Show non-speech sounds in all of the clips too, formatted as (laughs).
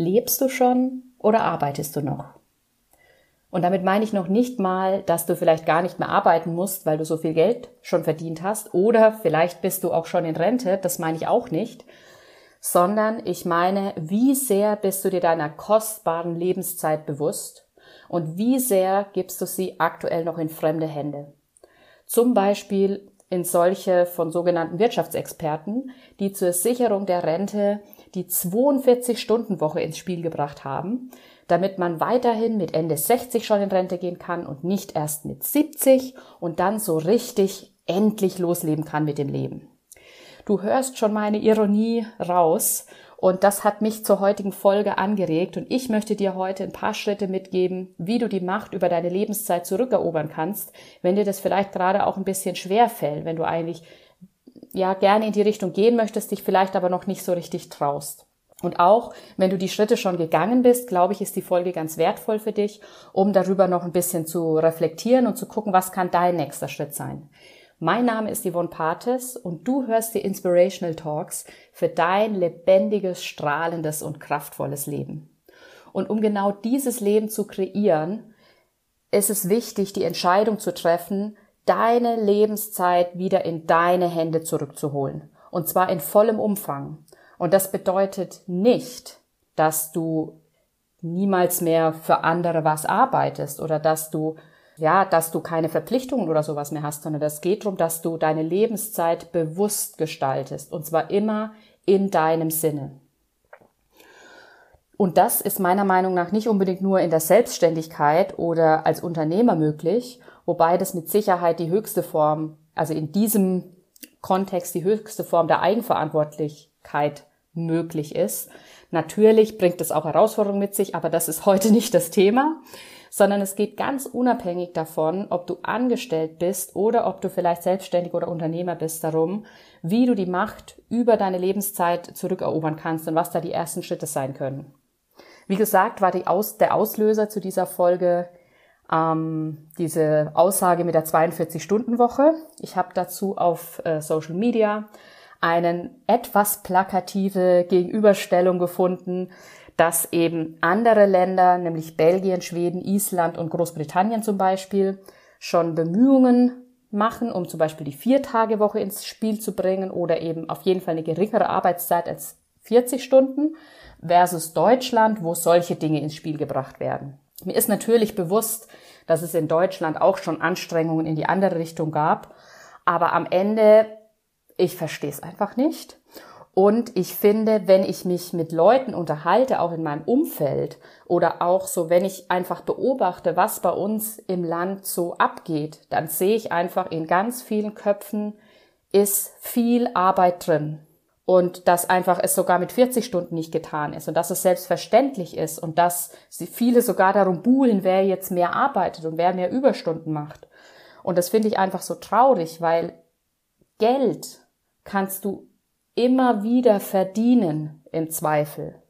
Lebst du schon oder arbeitest du noch? Und damit meine ich noch nicht mal, dass du vielleicht gar nicht mehr arbeiten musst, weil du so viel Geld schon verdient hast, oder vielleicht bist du auch schon in Rente, das meine ich auch nicht, sondern ich meine, wie sehr bist du dir deiner kostbaren Lebenszeit bewusst und wie sehr gibst du sie aktuell noch in fremde Hände. Zum Beispiel in solche von sogenannten Wirtschaftsexperten, die zur Sicherung der Rente die 42-Stunden-Woche ins Spiel gebracht haben, damit man weiterhin mit Ende 60 schon in Rente gehen kann und nicht erst mit 70 und dann so richtig endlich losleben kann mit dem Leben. Du hörst schon meine Ironie raus und das hat mich zur heutigen Folge angeregt und ich möchte dir heute ein paar Schritte mitgeben, wie du die Macht über deine Lebenszeit zurückerobern kannst, wenn dir das vielleicht gerade auch ein bisschen schwer fällt, wenn du eigentlich ja gerne in die Richtung gehen möchtest, dich vielleicht aber noch nicht so richtig traust. Und auch wenn du die Schritte schon gegangen bist, glaube ich, ist die Folge ganz wertvoll für dich, um darüber noch ein bisschen zu reflektieren und zu gucken, was kann dein nächster Schritt sein. Mein Name ist Yvonne Pates und du hörst die Inspirational Talks für dein lebendiges, strahlendes und kraftvolles Leben. Und um genau dieses Leben zu kreieren, ist es wichtig, die Entscheidung zu treffen, deine Lebenszeit wieder in deine Hände zurückzuholen. Und zwar in vollem Umfang. Und das bedeutet nicht, dass du niemals mehr für andere was arbeitest oder dass du ja, dass du keine Verpflichtungen oder sowas mehr hast, sondern das geht darum, dass du deine Lebenszeit bewusst gestaltest und zwar immer in deinem Sinne. Und das ist meiner Meinung nach nicht unbedingt nur in der Selbstständigkeit oder als Unternehmer möglich, wobei das mit Sicherheit die höchste Form, also in diesem Kontext die höchste Form der Eigenverantwortlichkeit möglich ist. Natürlich bringt es auch Herausforderungen mit sich, aber das ist heute nicht das Thema, sondern es geht ganz unabhängig davon, ob du angestellt bist oder ob du vielleicht selbstständig oder Unternehmer bist, darum, wie du die Macht über deine Lebenszeit zurückerobern kannst und was da die ersten Schritte sein können. Wie gesagt, war Aus der Auslöser zu dieser Folge ähm, diese Aussage mit der 42-Stunden-Woche. Ich habe dazu auf äh, Social Media einen etwas plakative Gegenüberstellung gefunden, dass eben andere Länder, nämlich Belgien, Schweden, Island und Großbritannien zum Beispiel, schon Bemühungen machen, um zum Beispiel die Viertagewoche ins Spiel zu bringen oder eben auf jeden Fall eine geringere Arbeitszeit als 40 Stunden versus Deutschland, wo solche Dinge ins Spiel gebracht werden. Mir ist natürlich bewusst, dass es in Deutschland auch schon Anstrengungen in die andere Richtung gab, aber am Ende ich verstehe es einfach nicht. Und ich finde, wenn ich mich mit Leuten unterhalte, auch in meinem Umfeld oder auch so, wenn ich einfach beobachte, was bei uns im Land so abgeht, dann sehe ich einfach in ganz vielen Köpfen ist viel Arbeit drin. Und dass einfach es sogar mit 40 Stunden nicht getan ist und dass es selbstverständlich ist und dass viele sogar darum buhlen, wer jetzt mehr arbeitet und wer mehr Überstunden macht. Und das finde ich einfach so traurig, weil Geld kannst du immer wieder verdienen im Zweifel.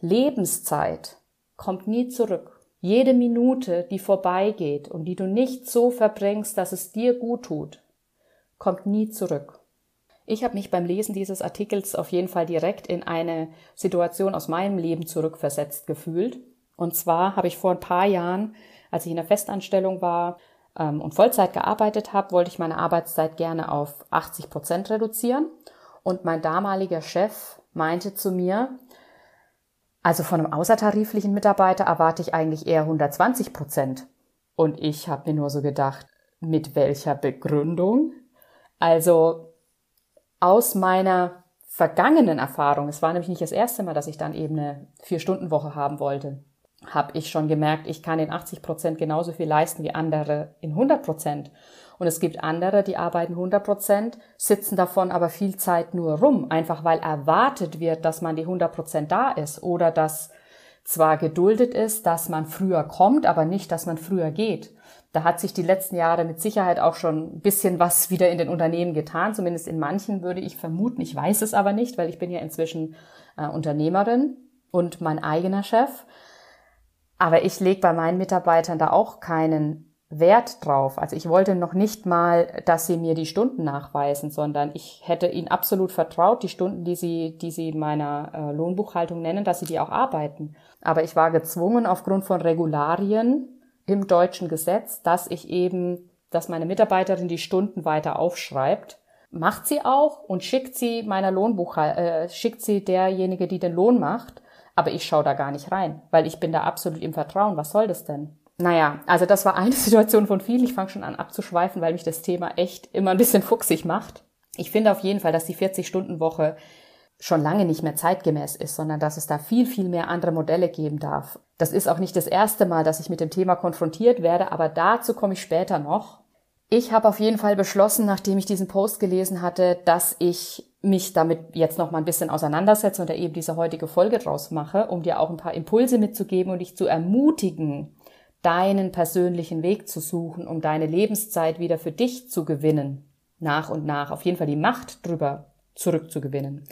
Lebenszeit kommt nie zurück. Jede Minute, die vorbeigeht und die du nicht so verbringst, dass es dir gut tut, kommt nie zurück. Ich habe mich beim Lesen dieses Artikels auf jeden Fall direkt in eine Situation aus meinem Leben zurückversetzt gefühlt. Und zwar habe ich vor ein paar Jahren, als ich in der Festanstellung war, ähm, und Vollzeit gearbeitet habe, wollte ich meine Arbeitszeit gerne auf 80 Prozent reduzieren. Und mein damaliger Chef meinte zu mir, also von einem außertariflichen Mitarbeiter erwarte ich eigentlich eher 120 Prozent. Und ich habe mir nur so gedacht, mit welcher Begründung? Also aus meiner vergangenen Erfahrung, es war nämlich nicht das erste Mal, dass ich dann eben eine Vier-Stunden-Woche haben wollte, habe ich schon gemerkt, ich kann in 80 Prozent genauso viel leisten wie andere in 100 Prozent. Und es gibt andere, die arbeiten 100 Prozent, sitzen davon aber viel Zeit nur rum, einfach weil erwartet wird, dass man die 100 Prozent da ist oder dass zwar geduldet ist, dass man früher kommt, aber nicht, dass man früher geht. Da hat sich die letzten Jahre mit Sicherheit auch schon ein bisschen was wieder in den Unternehmen getan, zumindest in manchen würde ich vermuten. Ich weiß es aber nicht, weil ich bin ja inzwischen äh, Unternehmerin und mein eigener Chef. Aber ich lege bei meinen Mitarbeitern da auch keinen Wert drauf. Also ich wollte noch nicht mal, dass sie mir die Stunden nachweisen, sondern ich hätte ihnen absolut vertraut, die Stunden, die sie, die sie meiner äh, Lohnbuchhaltung nennen, dass sie die auch arbeiten. Aber ich war gezwungen aufgrund von Regularien im deutschen Gesetz, dass ich eben, dass meine Mitarbeiterin die Stunden weiter aufschreibt. Macht sie auch und schickt sie meiner Lohnbuchhaltung, äh, schickt sie derjenige, die den Lohn macht. Aber ich schaue da gar nicht rein, weil ich bin da absolut im Vertrauen. Was soll das denn? Naja, also das war eine (laughs) Situation von vielen. Ich fange schon an abzuschweifen, weil mich das Thema echt immer ein bisschen fuchsig macht. Ich finde auf jeden Fall, dass die 40-Stunden-Woche schon lange nicht mehr zeitgemäß ist, sondern dass es da viel, viel mehr andere Modelle geben darf. Das ist auch nicht das erste Mal, dass ich mit dem Thema konfrontiert werde, aber dazu komme ich später noch. Ich habe auf jeden Fall beschlossen, nachdem ich diesen Post gelesen hatte, dass ich mich damit jetzt noch mal ein bisschen auseinandersetze und da eben diese heutige Folge draus mache, um dir auch ein paar Impulse mitzugeben und dich zu ermutigen, deinen persönlichen Weg zu suchen, um deine Lebenszeit wieder für dich zu gewinnen, nach und nach, auf jeden Fall die Macht drüber zurückzugewinnen.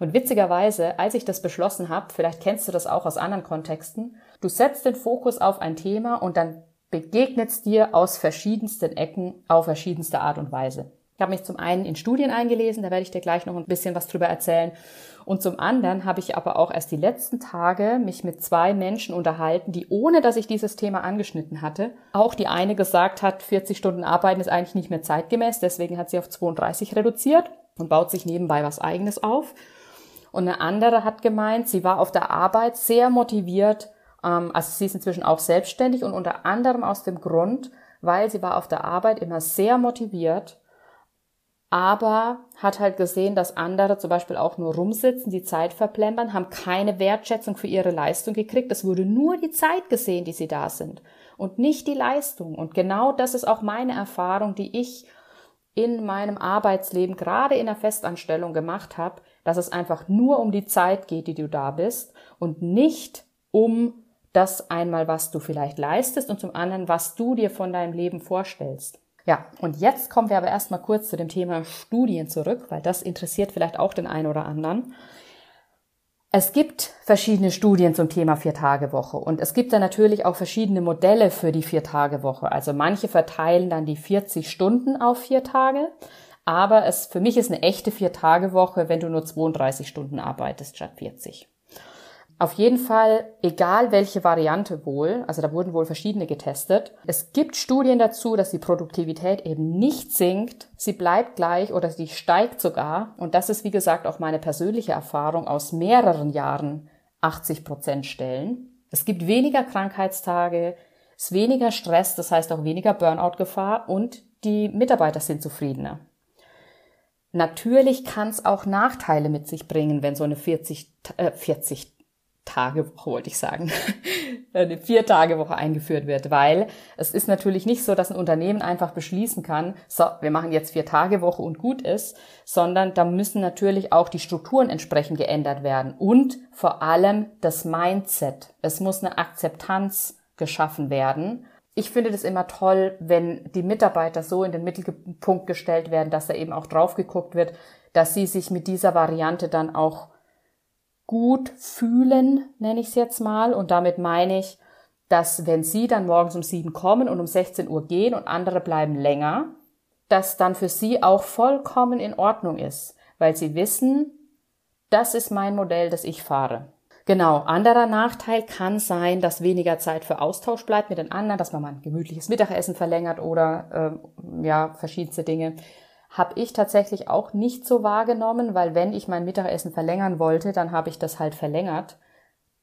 Und witzigerweise, als ich das beschlossen habe, vielleicht kennst du das auch aus anderen Kontexten, du setzt den Fokus auf ein Thema und dann begegnet es dir aus verschiedensten Ecken auf verschiedenste Art und Weise. Ich habe mich zum einen in Studien eingelesen, da werde ich dir gleich noch ein bisschen was drüber erzählen. Und zum anderen habe ich aber auch erst die letzten Tage mich mit zwei Menschen unterhalten, die ohne dass ich dieses Thema angeschnitten hatte, auch die eine gesagt hat, 40 Stunden arbeiten ist eigentlich nicht mehr zeitgemäß, deswegen hat sie auf 32 reduziert und baut sich nebenbei was eigenes auf. Und eine andere hat gemeint, sie war auf der Arbeit sehr motiviert, ähm, also sie ist inzwischen auch selbstständig und unter anderem aus dem Grund, weil sie war auf der Arbeit immer sehr motiviert aber hat halt gesehen, dass andere zum Beispiel auch nur rumsitzen, die Zeit verplempern, haben keine Wertschätzung für ihre Leistung gekriegt. Es wurde nur die Zeit gesehen, die sie da sind und nicht die Leistung. Und genau das ist auch meine Erfahrung, die ich in meinem Arbeitsleben, gerade in der Festanstellung gemacht habe, dass es einfach nur um die Zeit geht, die du da bist und nicht um das einmal, was du vielleicht leistest und zum anderen, was du dir von deinem Leben vorstellst. Ja, und jetzt kommen wir aber erstmal kurz zu dem Thema Studien zurück, weil das interessiert vielleicht auch den einen oder anderen. Es gibt verschiedene Studien zum Thema Vier-Tage-Woche und es gibt dann natürlich auch verschiedene Modelle für die Vier-Tage-Woche. Also manche verteilen dann die 40 Stunden auf vier Tage, aber es, für mich ist eine echte Vier-Tage-Woche, wenn du nur 32 Stunden arbeitest statt 40. Auf jeden Fall, egal welche Variante wohl, also da wurden wohl verschiedene getestet. Es gibt Studien dazu, dass die Produktivität eben nicht sinkt, sie bleibt gleich oder sie steigt sogar. Und das ist, wie gesagt, auch meine persönliche Erfahrung aus mehreren Jahren 80 Prozent Stellen. Es gibt weniger Krankheitstage, es ist weniger Stress, das heißt auch weniger Burnout-Gefahr und die Mitarbeiter sind zufriedener. Natürlich kann es auch Nachteile mit sich bringen, wenn so eine 40, äh, 40 Tagewoche, wollte ich sagen, (laughs) eine Vier-Tage-Woche eingeführt wird, weil es ist natürlich nicht so, dass ein Unternehmen einfach beschließen kann, so, wir machen jetzt Vier-Tage-Woche und gut ist, sondern da müssen natürlich auch die Strukturen entsprechend geändert werden und vor allem das Mindset. Es muss eine Akzeptanz geschaffen werden. Ich finde das immer toll, wenn die Mitarbeiter so in den Mittelpunkt gestellt werden, dass da eben auch drauf geguckt wird, dass sie sich mit dieser Variante dann auch gut fühlen, nenne ich es jetzt mal. Und damit meine ich, dass wenn Sie dann morgens um sieben kommen und um 16 Uhr gehen und andere bleiben länger, dass dann für Sie auch vollkommen in Ordnung ist, weil Sie wissen, das ist mein Modell, das ich fahre. Genau, anderer Nachteil kann sein, dass weniger Zeit für Austausch bleibt mit den anderen, dass man mal ein gemütliches Mittagessen verlängert oder äh, ja, verschiedenste Dinge habe ich tatsächlich auch nicht so wahrgenommen, weil wenn ich mein Mittagessen verlängern wollte, dann habe ich das halt verlängert.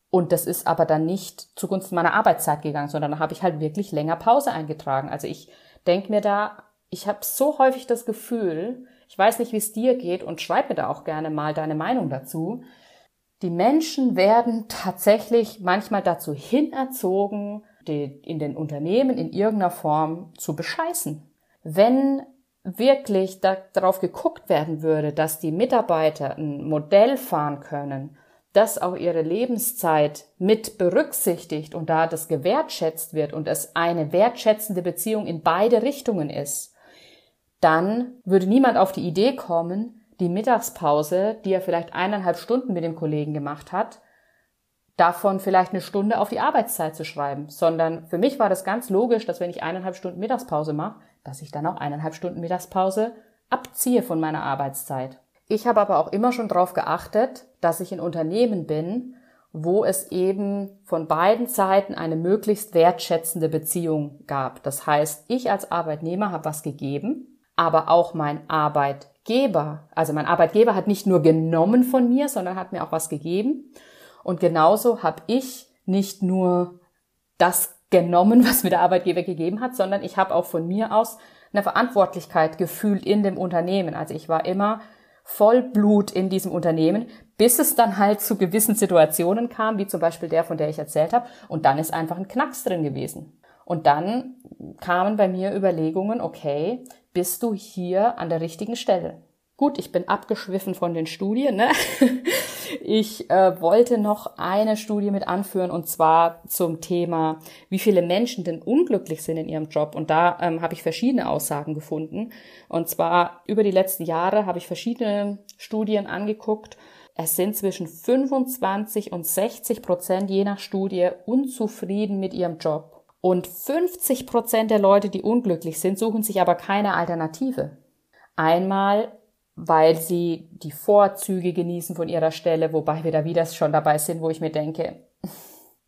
Und das ist aber dann nicht zugunsten meiner Arbeitszeit gegangen, sondern da habe ich halt wirklich länger Pause eingetragen. Also ich denke mir da, ich habe so häufig das Gefühl, ich weiß nicht, wie es dir geht und schreib mir da auch gerne mal deine Meinung dazu. Die Menschen werden tatsächlich manchmal dazu hinerzogen, die, in den Unternehmen in irgendeiner Form zu bescheißen. Wenn wirklich da, darauf geguckt werden würde, dass die Mitarbeiter ein Modell fahren können, das auch ihre Lebenszeit mit berücksichtigt und da das gewertschätzt wird und es eine wertschätzende Beziehung in beide Richtungen ist, dann würde niemand auf die Idee kommen, die Mittagspause, die er vielleicht eineinhalb Stunden mit dem Kollegen gemacht hat, davon vielleicht eine Stunde auf die Arbeitszeit zu schreiben, sondern für mich war das ganz logisch, dass wenn ich eineinhalb Stunden Mittagspause mache, dass ich dann auch eineinhalb Stunden Mittagspause abziehe von meiner Arbeitszeit. Ich habe aber auch immer schon darauf geachtet, dass ich in Unternehmen bin, wo es eben von beiden Seiten eine möglichst wertschätzende Beziehung gab. Das heißt, ich als Arbeitnehmer habe was gegeben, aber auch mein Arbeitgeber, also mein Arbeitgeber hat nicht nur genommen von mir, sondern hat mir auch was gegeben. Und genauso habe ich nicht nur das genommen, (laughs) was mir der Arbeitgeber gegeben hat, sondern ich habe auch von mir aus eine Verantwortlichkeit gefühlt in dem Unternehmen. Also ich war immer Vollblut in diesem Unternehmen, bis es dann halt zu gewissen Situationen kam, wie zum Beispiel der, von der ich erzählt habe, und dann ist einfach ein Knacks drin gewesen. Und dann kamen bei mir Überlegungen, okay, bist du hier an der richtigen Stelle? Gut, ich bin abgeschwiffen von den Studien. Ne? (laughs) Ich äh, wollte noch eine Studie mit anführen und zwar zum Thema, wie viele Menschen denn unglücklich sind in ihrem Job. Und da ähm, habe ich verschiedene Aussagen gefunden. Und zwar über die letzten Jahre habe ich verschiedene Studien angeguckt. Es sind zwischen 25 und 60 Prozent je nach Studie unzufrieden mit ihrem Job. Und 50 Prozent der Leute, die unglücklich sind, suchen sich aber keine Alternative. Einmal weil sie die Vorzüge genießen von ihrer Stelle, wobei wir da wieder schon dabei sind, wo ich mir denke,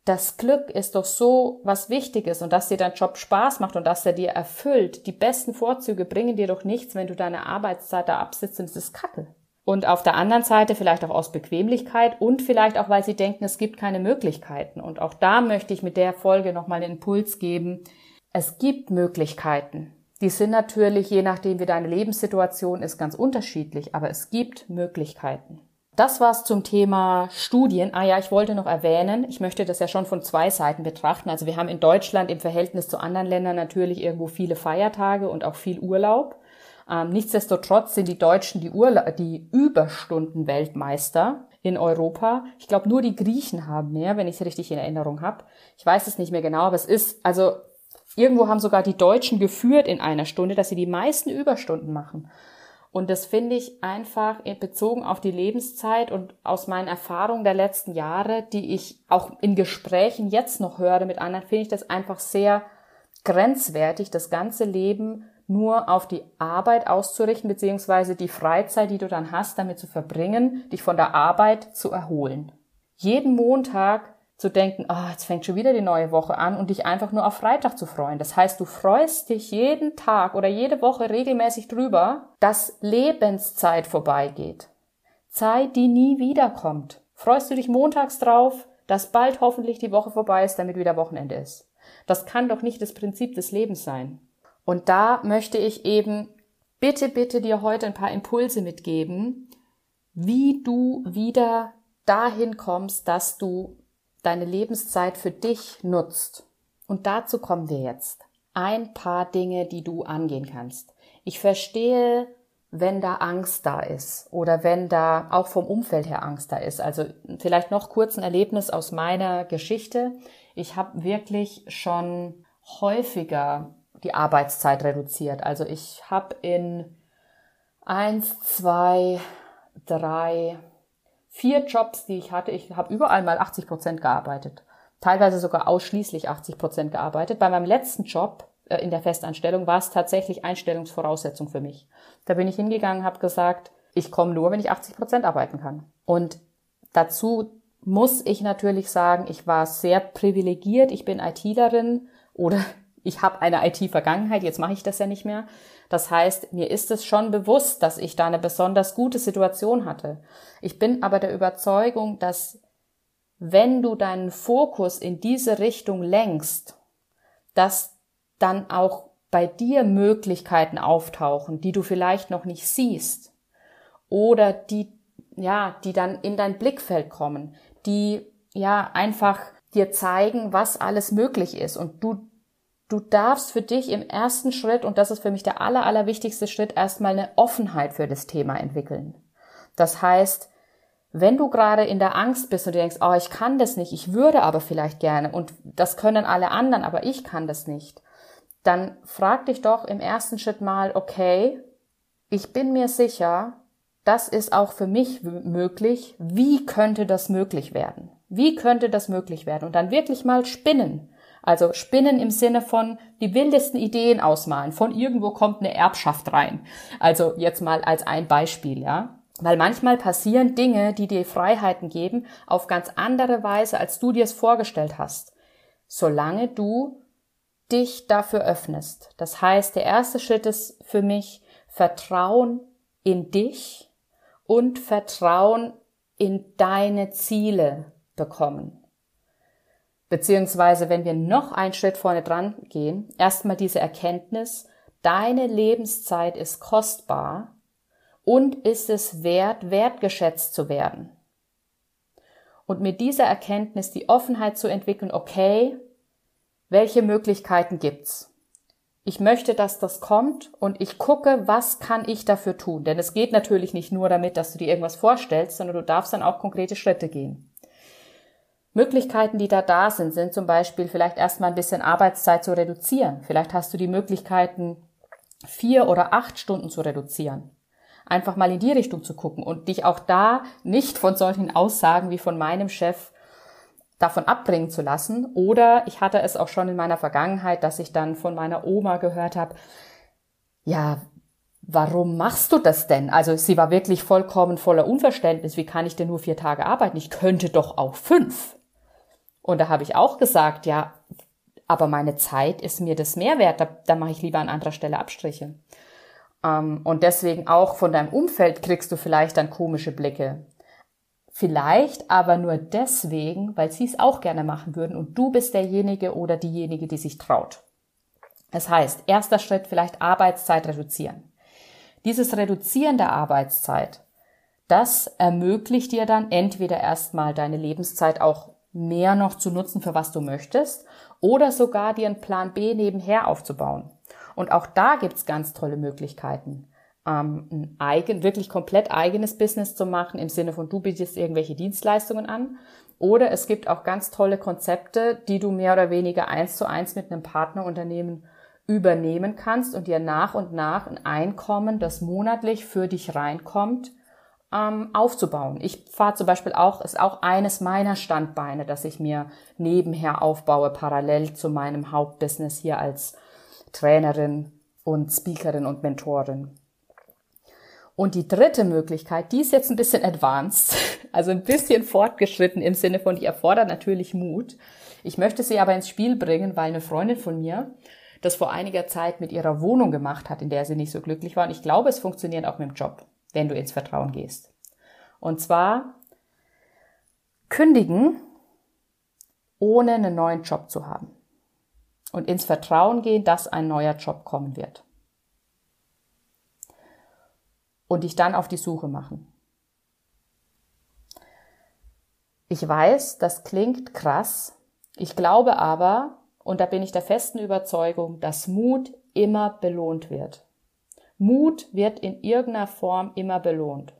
das Glück ist doch so was Wichtiges und dass dir dein Job Spaß macht und dass er dir erfüllt. Die besten Vorzüge bringen dir doch nichts, wenn du deine Arbeitszeit da absitzt und es ist Kacke. Und auf der anderen Seite vielleicht auch aus Bequemlichkeit und vielleicht auch, weil sie denken, es gibt keine Möglichkeiten. Und auch da möchte ich mit der Folge nochmal einen Impuls geben. Es gibt Möglichkeiten. Die sind natürlich, je nachdem wie deine Lebenssituation ist, ganz unterschiedlich, aber es gibt Möglichkeiten. Das war's zum Thema Studien. Ah ja, ich wollte noch erwähnen, ich möchte das ja schon von zwei Seiten betrachten. Also wir haben in Deutschland im Verhältnis zu anderen Ländern natürlich irgendwo viele Feiertage und auch viel Urlaub. Ähm, nichtsdestotrotz sind die Deutschen die, Urla die Überstunden-Weltmeister in Europa. Ich glaube, nur die Griechen haben mehr, wenn ich es richtig in Erinnerung habe. Ich weiß es nicht mehr genau, aber es ist, also Irgendwo haben sogar die Deutschen geführt in einer Stunde, dass sie die meisten Überstunden machen. Und das finde ich einfach bezogen auf die Lebenszeit und aus meinen Erfahrungen der letzten Jahre, die ich auch in Gesprächen jetzt noch höre mit anderen, finde ich das einfach sehr grenzwertig, das ganze Leben nur auf die Arbeit auszurichten, beziehungsweise die Freizeit, die du dann hast, damit zu verbringen, dich von der Arbeit zu erholen. Jeden Montag zu denken, ah, oh, jetzt fängt schon wieder die neue Woche an und dich einfach nur auf Freitag zu freuen. Das heißt, du freust dich jeden Tag oder jede Woche regelmäßig drüber, dass Lebenszeit vorbeigeht. Zeit, die nie wiederkommt. Freust du dich montags drauf, dass bald hoffentlich die Woche vorbei ist, damit wieder Wochenende ist. Das kann doch nicht das Prinzip des Lebens sein. Und da möchte ich eben bitte, bitte dir heute ein paar Impulse mitgeben, wie du wieder dahin kommst, dass du deine Lebenszeit für dich nutzt. Und dazu kommen wir jetzt. Ein paar Dinge, die du angehen kannst. Ich verstehe, wenn da Angst da ist oder wenn da auch vom Umfeld her Angst da ist. Also vielleicht noch kurz ein Erlebnis aus meiner Geschichte. Ich habe wirklich schon häufiger die Arbeitszeit reduziert. Also ich habe in eins, zwei, drei, vier Jobs, die ich hatte. Ich habe überall mal 80 Prozent gearbeitet. Teilweise sogar ausschließlich 80 Prozent gearbeitet. Bei meinem letzten Job äh, in der Festanstellung war es tatsächlich Einstellungsvoraussetzung für mich. Da bin ich hingegangen, habe gesagt, ich komme nur, wenn ich 80 Prozent arbeiten kann. Und dazu muss ich natürlich sagen, ich war sehr privilegiert. Ich bin ITlerin oder ich habe eine IT-Vergangenheit, jetzt mache ich das ja nicht mehr. Das heißt, mir ist es schon bewusst, dass ich da eine besonders gute Situation hatte. Ich bin aber der Überzeugung, dass wenn du deinen Fokus in diese Richtung lenkst, dass dann auch bei dir Möglichkeiten auftauchen, die du vielleicht noch nicht siehst oder die ja, die dann in dein Blickfeld kommen, die ja einfach dir zeigen, was alles möglich ist und du du darfst für dich im ersten Schritt, und das ist für mich der aller, aller wichtigste Schritt, erstmal eine Offenheit für das Thema entwickeln. Das heißt, wenn du gerade in der Angst bist und denkst, oh, ich kann das nicht, ich würde aber vielleicht gerne und das können alle anderen, aber ich kann das nicht, dann frag dich doch im ersten Schritt mal, okay, ich bin mir sicher, das ist auch für mich möglich, wie könnte das möglich werden? Wie könnte das möglich werden? Und dann wirklich mal spinnen. Also spinnen im Sinne von die wildesten Ideen ausmalen. Von irgendwo kommt eine Erbschaft rein. Also jetzt mal als ein Beispiel, ja. Weil manchmal passieren Dinge, die dir Freiheiten geben, auf ganz andere Weise, als du dir es vorgestellt hast. Solange du dich dafür öffnest. Das heißt, der erste Schritt ist für mich Vertrauen in dich und Vertrauen in deine Ziele bekommen. Beziehungsweise, wenn wir noch einen Schritt vorne dran gehen, erstmal diese Erkenntnis, deine Lebenszeit ist kostbar und ist es wert, wertgeschätzt zu werden. Und mit dieser Erkenntnis die Offenheit zu entwickeln, okay, welche Möglichkeiten gibt's? Ich möchte, dass das kommt und ich gucke, was kann ich dafür tun? Denn es geht natürlich nicht nur damit, dass du dir irgendwas vorstellst, sondern du darfst dann auch konkrete Schritte gehen. Möglichkeiten, die da da sind, sind zum Beispiel vielleicht erstmal ein bisschen Arbeitszeit zu reduzieren. Vielleicht hast du die Möglichkeiten, vier oder acht Stunden zu reduzieren. Einfach mal in die Richtung zu gucken und dich auch da nicht von solchen Aussagen wie von meinem Chef davon abbringen zu lassen. Oder ich hatte es auch schon in meiner Vergangenheit, dass ich dann von meiner Oma gehört habe, ja, warum machst du das denn? Also sie war wirklich vollkommen voller Unverständnis. Wie kann ich denn nur vier Tage arbeiten? Ich könnte doch auch fünf. Und da habe ich auch gesagt, ja, aber meine Zeit ist mir das Mehrwert, da, da mache ich lieber an anderer Stelle Abstriche. Ähm, und deswegen auch von deinem Umfeld kriegst du vielleicht dann komische Blicke. Vielleicht aber nur deswegen, weil sie es auch gerne machen würden und du bist derjenige oder diejenige, die sich traut. Das heißt, erster Schritt vielleicht Arbeitszeit reduzieren. Dieses Reduzieren der Arbeitszeit, das ermöglicht dir dann entweder erstmal deine Lebenszeit auch mehr noch zu nutzen, für was du möchtest, oder sogar dir einen Plan B nebenher aufzubauen. Und auch da gibt's ganz tolle Möglichkeiten. Ähm, ein eigen, wirklich komplett eigenes Business zu machen, im Sinne von du bietest irgendwelche Dienstleistungen an. Oder es gibt auch ganz tolle Konzepte, die du mehr oder weniger eins zu eins mit einem Partnerunternehmen übernehmen kannst und dir nach und nach ein Einkommen, das monatlich für dich reinkommt, ähm, aufzubauen. Ich fahre zum Beispiel auch, ist auch eines meiner Standbeine, dass ich mir nebenher aufbaue, parallel zu meinem Hauptbusiness hier als Trainerin und Speakerin und Mentorin. Und die dritte Möglichkeit, die ist jetzt ein bisschen advanced, (laughs) also ein bisschen fortgeschritten im Sinne von, die erfordert natürlich Mut. Ich möchte sie aber ins Spiel bringen, weil eine Freundin von mir das vor einiger Zeit mit ihrer Wohnung gemacht hat, in der sie nicht so glücklich war. Und ich glaube, es funktioniert auch mit dem Job wenn du ins Vertrauen gehst. Und zwar kündigen, ohne einen neuen Job zu haben. Und ins Vertrauen gehen, dass ein neuer Job kommen wird. Und dich dann auf die Suche machen. Ich weiß, das klingt krass. Ich glaube aber, und da bin ich der festen Überzeugung, dass Mut immer belohnt wird. Mut wird in irgendeiner Form immer belohnt.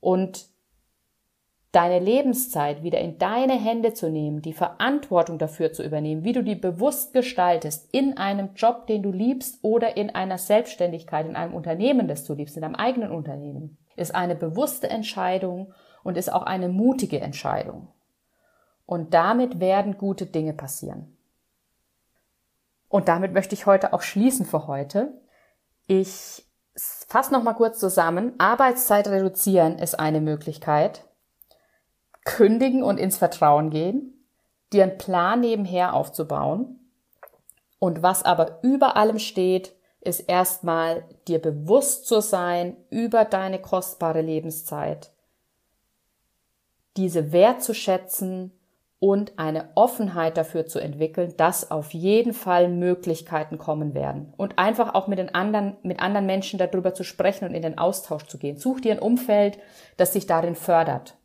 Und deine Lebenszeit wieder in deine Hände zu nehmen, die Verantwortung dafür zu übernehmen, wie du die bewusst gestaltest, in einem Job, den du liebst oder in einer Selbstständigkeit, in einem Unternehmen, das du liebst, in deinem eigenen Unternehmen, ist eine bewusste Entscheidung und ist auch eine mutige Entscheidung. Und damit werden gute Dinge passieren. Und damit möchte ich heute auch schließen für heute. Ich fasse noch mal kurz zusammen. Arbeitszeit reduzieren ist eine Möglichkeit. Kündigen und ins Vertrauen gehen. Dir einen Plan nebenher aufzubauen. Und was aber über allem steht, ist erstmal dir bewusst zu sein über deine kostbare Lebenszeit. Diese wertzuschätzen und eine Offenheit dafür zu entwickeln, dass auf jeden Fall Möglichkeiten kommen werden und einfach auch mit den anderen, mit anderen Menschen darüber zu sprechen und in den Austausch zu gehen. Such dir ein Umfeld, das dich darin fördert.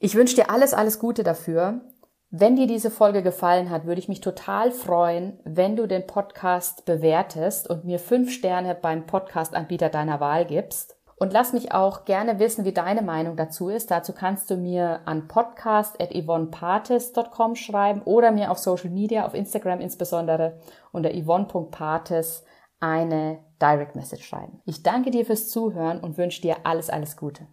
Ich wünsche dir alles, alles Gute dafür. Wenn dir diese Folge gefallen hat, würde ich mich total freuen, wenn du den Podcast bewertest und mir fünf Sterne beim Podcast-Anbieter deiner Wahl gibst. Und lass mich auch gerne wissen, wie deine Meinung dazu ist. Dazu kannst du mir an podcast.yvonnepartes.com schreiben oder mir auf Social Media, auf Instagram insbesondere unter yvonne.partes eine Direct Message schreiben. Ich danke dir fürs Zuhören und wünsche dir alles, alles Gute.